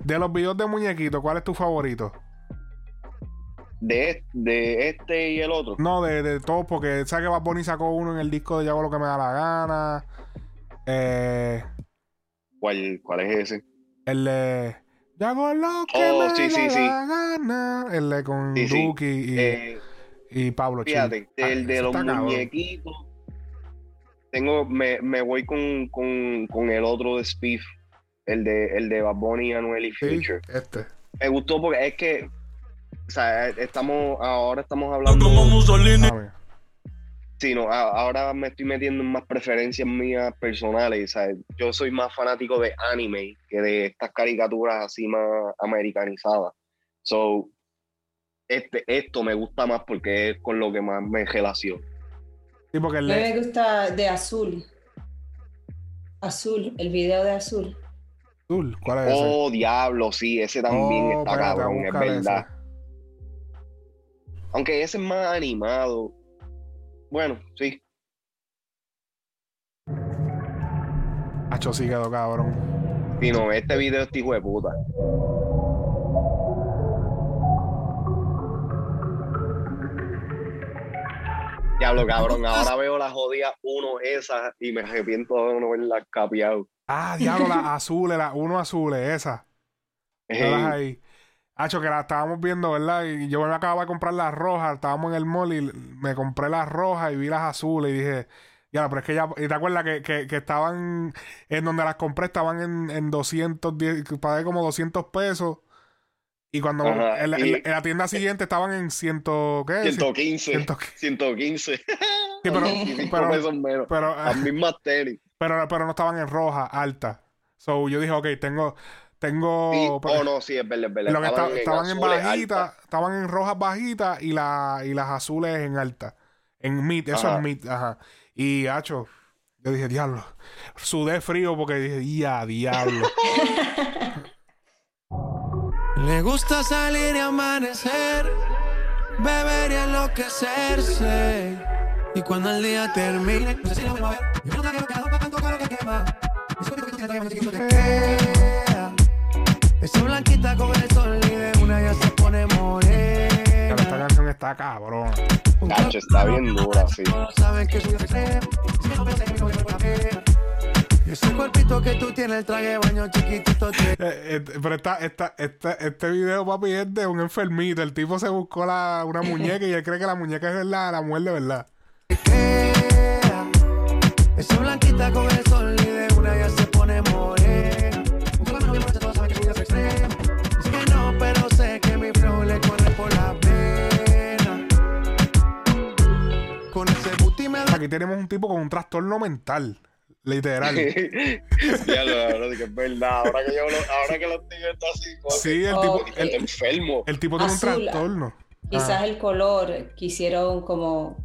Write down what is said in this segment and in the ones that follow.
De los videos de muñequitos, ¿cuál es tu favorito? De, de este y el otro. No, de, de todos, porque sabes que Bad Bunny sacó uno en el disco de Yo hago lo que me da la gana. Eh, ¿Cuál, ¿Cuál es ese? el de Yo hago lo que Oh, me sí, da sí. la gana. El de con. Duki y, Eh, y Pablo fíjate, Ah, el de ese los muñequitos. Tengo, me, me voy con, con, con el otro de Spiff. El de, el de Bad Bunny, Anuel y Sí, Future. este. Me gustó porque es que, o sea, estamos, ahora estamos hablando. Como Mussolini. A ver. Sí, no, a- ahora me estoy metiendo en más preferencias mías personales. ¿sabes? Yo soy más fanático de anime que de estas caricaturas así más americanizadas. So, este, esto me gusta más porque es con lo que más me relaciono. Sí, porque A el me gusta de azul. Azul, el video de azul. Azul, ¿cuál es ese? Oh, diablo, sí, ese también Oh, está espérate, cabrón, es verdad. ese. Aunque ese es más animado. Bueno, sí. Hacho, sí quedó cabrón. Sí, no, este video es hijo de puta. Diablo, cabrón. Ahora veo las jodidas uno esas y me arrepiento de no verlas capeado. Ah, diablo, las azules, las uno azules, esas. Ahí. Hacho, que las estábamos viendo, ¿verdad? Y yo me acababa de comprar las rojas, estábamos en el mall y me compré las rojas y vi las azules y dije, ya, pero es que ya, y te acuerdas que, que, que estaban, en donde las compré, estaban en, en 210, pagué como 200 pesos. Y cuando Ajá, en, la, y- en la- en la tienda siguiente estaban en ciento, ¿qué? 115. 115. 115. Sí, pero, Las mismas tenis. pero, pero no estaban en roja, alta. So yo dije, ok, tengo, tengo. Sí, pero- oh, no, sí, es verdad, es verdad. lo que esta- estaban en azules bajita, altas. estaban en rojas bajitas y, la, y las azules en alta. En mid, eso Ajá. es mid, ajá. Y hacho, yo dije, diablo. Sudé frío porque dije, ya, diablo. Le gusta salir y amanecer, beber y enloquecerse. Y cuando el día termine, no sé si la vuelvo a ver. Yo no te quiero quedar para tanto caro que quema. Ese cuerpo que tiene te queda. Esa blanquita con el sol y de una ya se pone Pero esta morena. canción está cabrón. Cacho, está bien dura, sí. Saben que soy. Es que que la ese cuerpito que tú tienes, el traje de baño chiquitito Eh, eh, pero esta, esta, esta, este video, papi, es de un enfermito. El tipo se buscó la, una muñeca y él cree que la muñeca es verdad, la mujer de verdad. Queda. Esa blanquita con el sol y de una ya se pone morena. Un color no bien bonito, todos saben que soy extremo. Dice que no, pero sé que mi flow le corre por la pena. Con ese booty me da Aquí tenemos un tipo con un trastorno mental. Literal. ya lo ahora sí que es verdad. Ahora que yo lo, ahora que lo estoy viendo así, Sí, el Oh, tipo, el, enfermo. el tipo tiene un trastorno. Quizás Ah. el color, quisieron como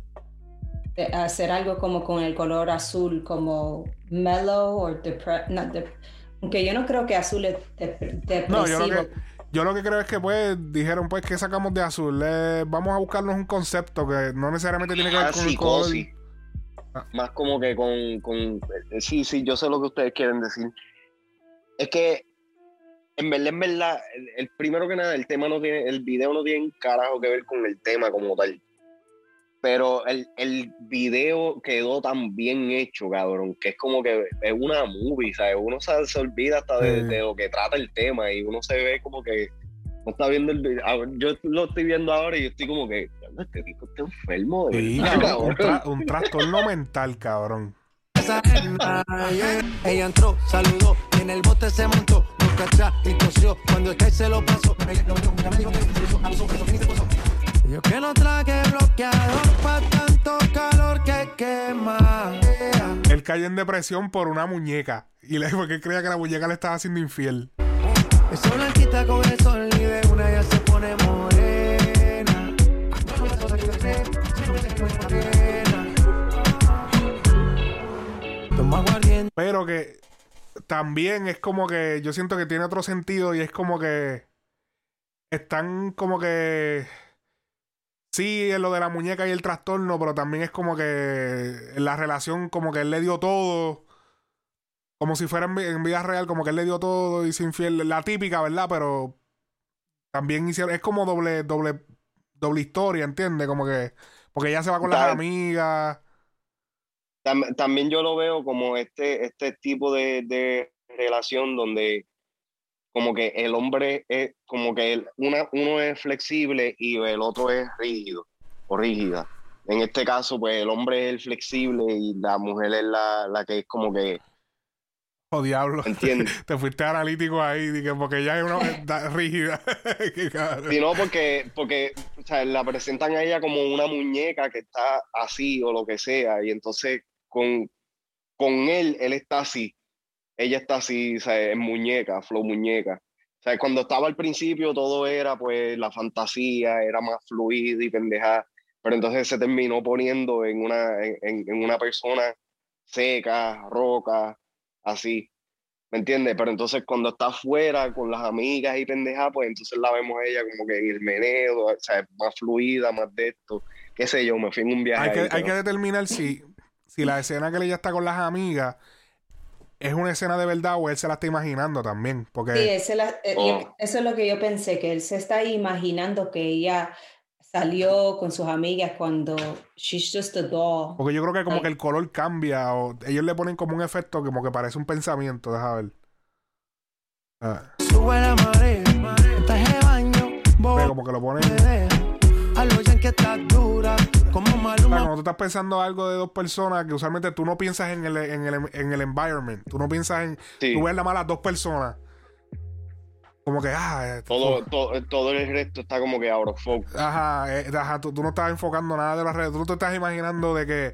de- hacer algo como con el color azul, como mellow o dep- aunque yo no creo que azul es dep- depresivo. No, yo lo que, yo lo que creo es que pues dijeron pues que sacamos de azul. Eh, vamos a buscarnos un concepto que no necesariamente tiene que ver Más con el color. psicosis. Ah. Más como que con, con. eh, Sí, sí, yo sé lo que ustedes quieren decir. Es que, en verdad, en verdad, el, el primero que nada, el tema no tiene. El video no tiene carajo que ver con el tema como tal. Pero el, el video quedó tan bien hecho, cabrón, que es como que es una movie, ¿sabes? Uno se, se olvida hasta de, de lo que trata el tema y uno se ve como que no está viendo el video. Ah, Yo lo estoy viendo ahora y yo estoy como que, "Diablo, este tipo está enfermo, de Sí, verdad, cabrón, un, cabrón". tra- un trastorno mental, cabrón. Ella entró, saludó, y en el bote se montó, nunca atrás y tosió. Cuando el se lo pasó, ella lo único que me dijo que se hizo, a los ojos, que se puso. Yo que no traje bloqueador pa' tanto calor que quema. Él cayó en depresión por una muñeca. Y le porque creía que la muñeca le estaba haciendo infiel. Esa blanquita con el sol y de una ya se pone morena. Toma. Pero que también es como que yo siento que tiene otro sentido y es como que están como que sí en lo de la muñeca y el trastorno, pero también es como que en la relación como que él le dio todo como si fuera en, vida real, como que él le dio todo y sin infiel. La típica, ¿verdad? Pero también hicieron. Es como doble, doble, doble historia, ¿entiendes? Como que. Porque ella se va con las amigas. También yo lo veo como este, este tipo de, de relación donde como que el hombre es como que el, una, uno es flexible y el otro es rígido o rígida. En este caso, pues el hombre es el flexible y la mujer es la, la que es como que Oh, diablo. Te fuiste analítico ahí, porque ella es una rígida. sí, no, porque, porque o sea, la presentan a ella como una muñeca que está así o lo que sea. Y entonces con, con él, él está así. Ella está así, o sea, es muñeca, flow muñeca. O sea, cuando estaba al principio todo era pues la fantasía, era más fluido y pendeja. Pero entonces se terminó poniendo en una, en, en una persona seca, roca así. ¿Me entiendes? Pero entonces cuando está afuera con las amigas y pendejas, pues entonces la vemos ella como que en el meneo, o sea, más fluida, más de esto. Qué sé yo, me fui en un viaje. Hay, que, hay que determinar si, si la escena que ella está con las amigas es una escena de verdad o él se la está imaginando también. Porque... Sí, eh, oh. eso es lo que yo pensé, que él se está imaginando que ella salió con sus amigas cuando she's just a doll. Porque yo creo que como que el color cambia o ellos le ponen como un efecto como que parece un pensamiento, deja ver. Ah. Baño, como que lo ponen. que está dura, como cuando tú estás pensando algo de dos personas que usualmente tú no piensas en el, en el, en el environment, tú no piensas en. Tú ves la mala dos personas. Como que, ah, eh, todo, todo, todo, el resto está como que out of focus. Ajá, eh, ajá tú, no estás enfocando nada de las redes. Tú no te estás imaginando de que,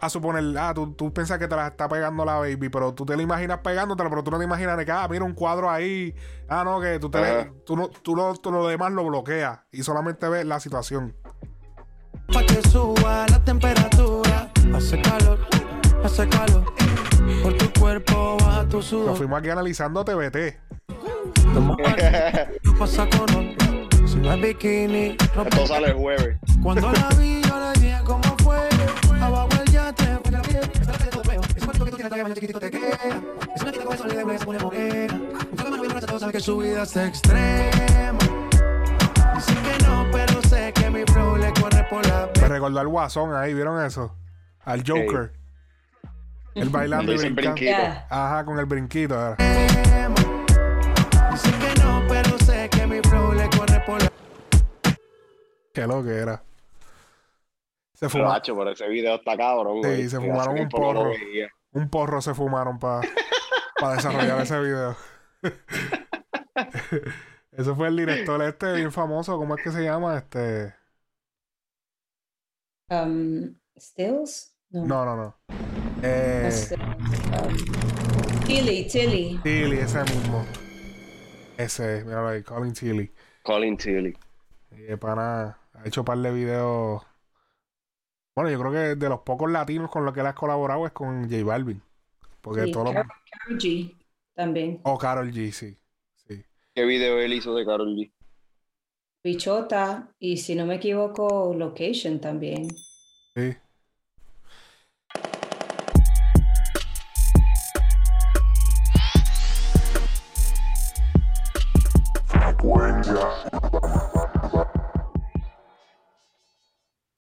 a suponer, ah, tú, tú piensas que te la está pegando la baby, pero tú te la imaginas pegándotela, pero tú no te imaginas de que, ah, mira un cuadro ahí. Ah, no, que tú, te, tú, no, tú, lo, tú lo demás lo bloqueas y solamente ves la situación. Pa' que suba la temperatura, hace calor, hace calor. Por tu cuerpo baja tu sudor. Nos fuimos aquí analizando TBT. pasa con Si no es bikini, Esto sale el jueves. Cuando la vi, yo le dije cómo fue. Abajo el yate, fue la piel. Ese cuarto que tú tienes todavía chiquitito te queda. Es una tita con eso le debe se pone morena. Un toque mano bien todos saben que su vida es extrema. Por la Me recordó al Guasón ahí, ¿vieron eso? Al Joker. El bailando y brincando. Ajá, con el brinquito. Dice que no, pero sé que mi flow le corre por la... Qué lo que era. Se fumaron. por ese video está cabrón. Sí, se fumaron un porro. Un porro se fumaron para desarrollar ese video. Ese fue el director este bien famoso. ¿Cómo es que se llama? Este. Um, Stills? No, no, no. Eh... Tilly, Tilly. Tilly, ese mismo. Ese, mira ahí, Colin Tilly. Colin Tilly. Y pana ha hecho un par de videos. Bueno, yo creo que de los pocos latinos con los que él ha colaborado es con J Balvin. Porque sí, todos Carol, G también. O oh, Carol G, sí. sí. ¿Qué video él hizo de Carol G? Bichota y si no me equivoco, Location también.